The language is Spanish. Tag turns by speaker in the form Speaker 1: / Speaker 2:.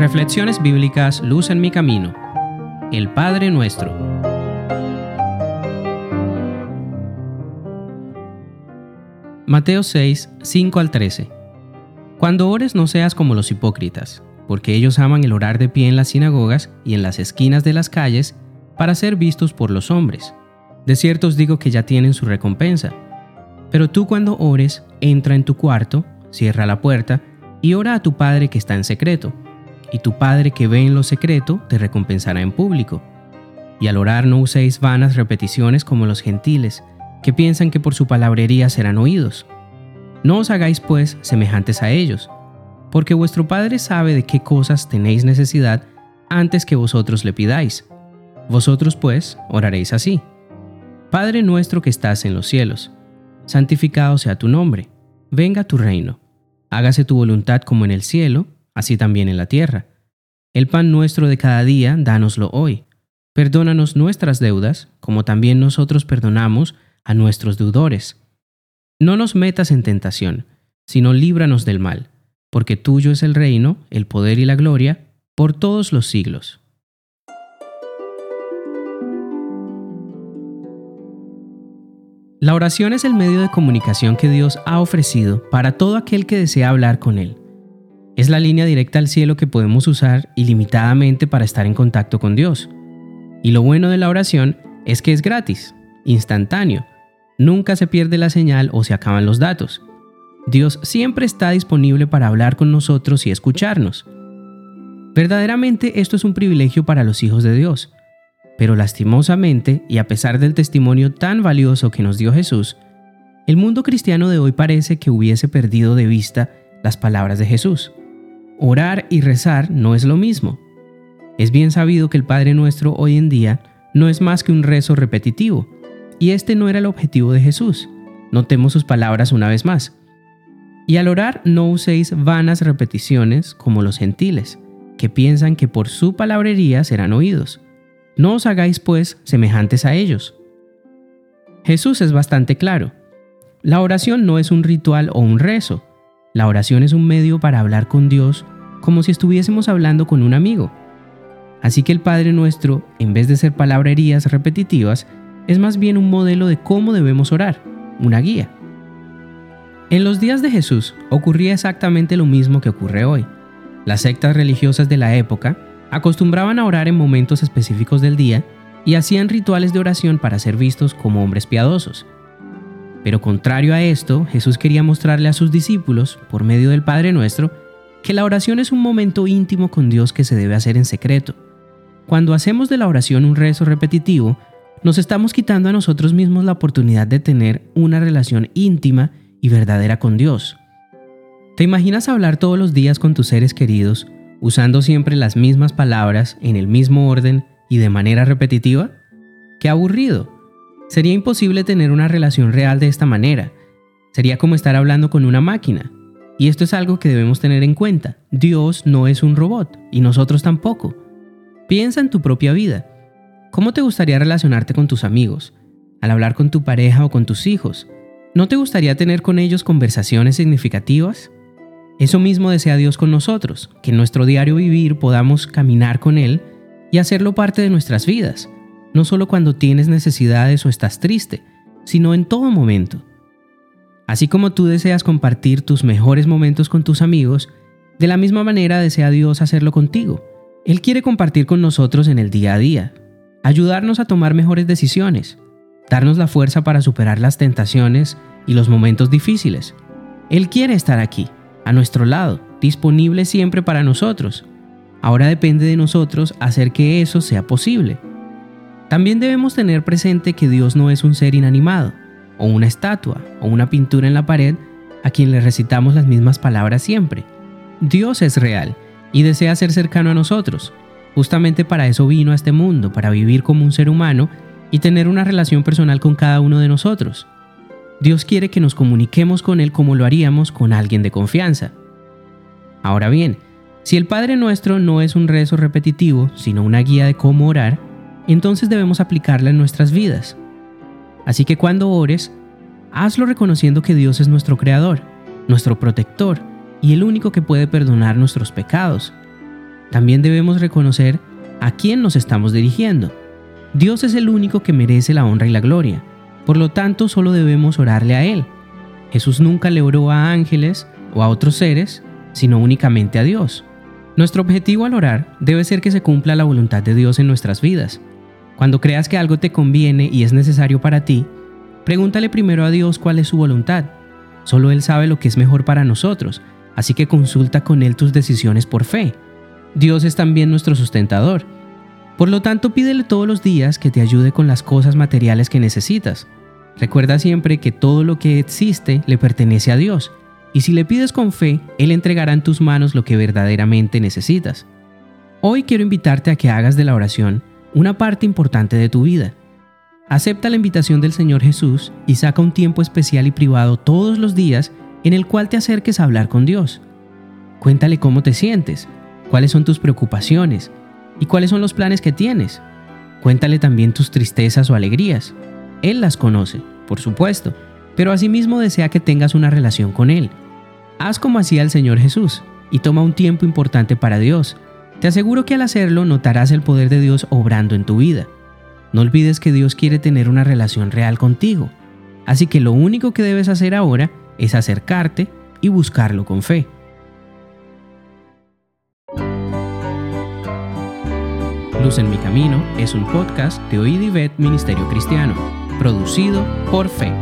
Speaker 1: Reflexiones bíblicas Luz en mi camino. El Padre nuestro. Mateo 6, 5 al 13. Cuando ores no seas como los hipócritas, porque ellos aman el orar de pie en las sinagogas y en las esquinas de las calles para ser vistos por los hombres. De cierto os digo que ya tienen su recompensa. Pero tú cuando ores, entra en tu cuarto, cierra la puerta y ora a tu Padre que está en secreto y tu Padre que ve en lo secreto te recompensará en público. Y al orar no uséis vanas repeticiones como los gentiles, que piensan que por su palabrería serán oídos. No os hagáis pues semejantes a ellos, porque vuestro Padre sabe de qué cosas tenéis necesidad antes que vosotros le pidáis. Vosotros pues oraréis así. Padre nuestro que estás en los cielos, santificado sea tu nombre, venga tu reino, hágase tu voluntad como en el cielo, así también en la tierra. El pan nuestro de cada día, dánoslo hoy. Perdónanos nuestras deudas, como también nosotros perdonamos a nuestros deudores. No nos metas en tentación, sino líbranos del mal, porque tuyo es el reino, el poder y la gloria, por todos los siglos. La oración es el medio de comunicación que Dios ha ofrecido para todo aquel que desea hablar con Él. Es la línea directa al cielo que podemos usar ilimitadamente para estar en contacto con Dios. Y lo bueno de la oración es que es gratis, instantáneo. Nunca se pierde la señal o se acaban los datos. Dios siempre está disponible para hablar con nosotros y escucharnos. Verdaderamente esto es un privilegio para los hijos de Dios. Pero lastimosamente, y a pesar del testimonio tan valioso que nos dio Jesús, el mundo cristiano de hoy parece que hubiese perdido de vista las palabras de Jesús. Orar y rezar no es lo mismo. Es bien sabido que el Padre Nuestro hoy en día no es más que un rezo repetitivo, y este no era el objetivo de Jesús. Notemos sus palabras una vez más. Y al orar no uséis vanas repeticiones como los gentiles, que piensan que por su palabrería serán oídos. No os hagáis pues semejantes a ellos. Jesús es bastante claro. La oración no es un ritual o un rezo, la oración es un medio para hablar con Dios como si estuviésemos hablando con un amigo. Así que el Padre nuestro, en vez de ser palabrerías repetitivas, es más bien un modelo de cómo debemos orar, una guía. En los días de Jesús ocurría exactamente lo mismo que ocurre hoy. Las sectas religiosas de la época acostumbraban a orar en momentos específicos del día y hacían rituales de oración para ser vistos como hombres piadosos. Pero contrario a esto, Jesús quería mostrarle a sus discípulos, por medio del Padre Nuestro, que la oración es un momento íntimo con Dios que se debe hacer en secreto. Cuando hacemos de la oración un rezo repetitivo, nos estamos quitando a nosotros mismos la oportunidad de tener una relación íntima y verdadera con Dios. ¿Te imaginas hablar todos los días con tus seres queridos, usando siempre las mismas palabras, en el mismo orden y de manera repetitiva? ¡Qué aburrido! Sería imposible tener una relación real de esta manera. Sería como estar hablando con una máquina. Y esto es algo que debemos tener en cuenta. Dios no es un robot y nosotros tampoco. Piensa en tu propia vida. ¿Cómo te gustaría relacionarte con tus amigos? Al hablar con tu pareja o con tus hijos. ¿No te gustaría tener con ellos conversaciones significativas? Eso mismo desea Dios con nosotros, que en nuestro diario vivir podamos caminar con Él y hacerlo parte de nuestras vidas no solo cuando tienes necesidades o estás triste, sino en todo momento. Así como tú deseas compartir tus mejores momentos con tus amigos, de la misma manera desea Dios hacerlo contigo. Él quiere compartir con nosotros en el día a día, ayudarnos a tomar mejores decisiones, darnos la fuerza para superar las tentaciones y los momentos difíciles. Él quiere estar aquí, a nuestro lado, disponible siempre para nosotros. Ahora depende de nosotros hacer que eso sea posible. También debemos tener presente que Dios no es un ser inanimado, o una estatua, o una pintura en la pared a quien le recitamos las mismas palabras siempre. Dios es real y desea ser cercano a nosotros. Justamente para eso vino a este mundo, para vivir como un ser humano y tener una relación personal con cada uno de nosotros. Dios quiere que nos comuniquemos con Él como lo haríamos con alguien de confianza. Ahora bien, si el Padre nuestro no es un rezo repetitivo, sino una guía de cómo orar, entonces debemos aplicarla en nuestras vidas. Así que cuando ores, hazlo reconociendo que Dios es nuestro creador, nuestro protector, y el único que puede perdonar nuestros pecados. También debemos reconocer a quién nos estamos dirigiendo. Dios es el único que merece la honra y la gloria. Por lo tanto, solo debemos orarle a Él. Jesús nunca le oró a ángeles o a otros seres, sino únicamente a Dios. Nuestro objetivo al orar debe ser que se cumpla la voluntad de Dios en nuestras vidas. Cuando creas que algo te conviene y es necesario para ti, pregúntale primero a Dios cuál es su voluntad. Solo Él sabe lo que es mejor para nosotros, así que consulta con Él tus decisiones por fe. Dios es también nuestro sustentador. Por lo tanto, pídele todos los días que te ayude con las cosas materiales que necesitas. Recuerda siempre que todo lo que existe le pertenece a Dios, y si le pides con fe, Él entregará en tus manos lo que verdaderamente necesitas. Hoy quiero invitarte a que hagas de la oración una parte importante de tu vida. Acepta la invitación del Señor Jesús y saca un tiempo especial y privado todos los días en el cual te acerques a hablar con Dios. Cuéntale cómo te sientes, cuáles son tus preocupaciones y cuáles son los planes que tienes. Cuéntale también tus tristezas o alegrías. Él las conoce, por supuesto, pero asimismo desea que tengas una relación con Él. Haz como hacía el Señor Jesús y toma un tiempo importante para Dios. Te aseguro que al hacerlo notarás el poder de Dios obrando en tu vida. No olvides que Dios quiere tener una relación real contigo. Así que lo único que debes hacer ahora es acercarte y buscarlo con fe. En mi camino es un podcast de Oíd Ministerio Cristiano, producido por Fe.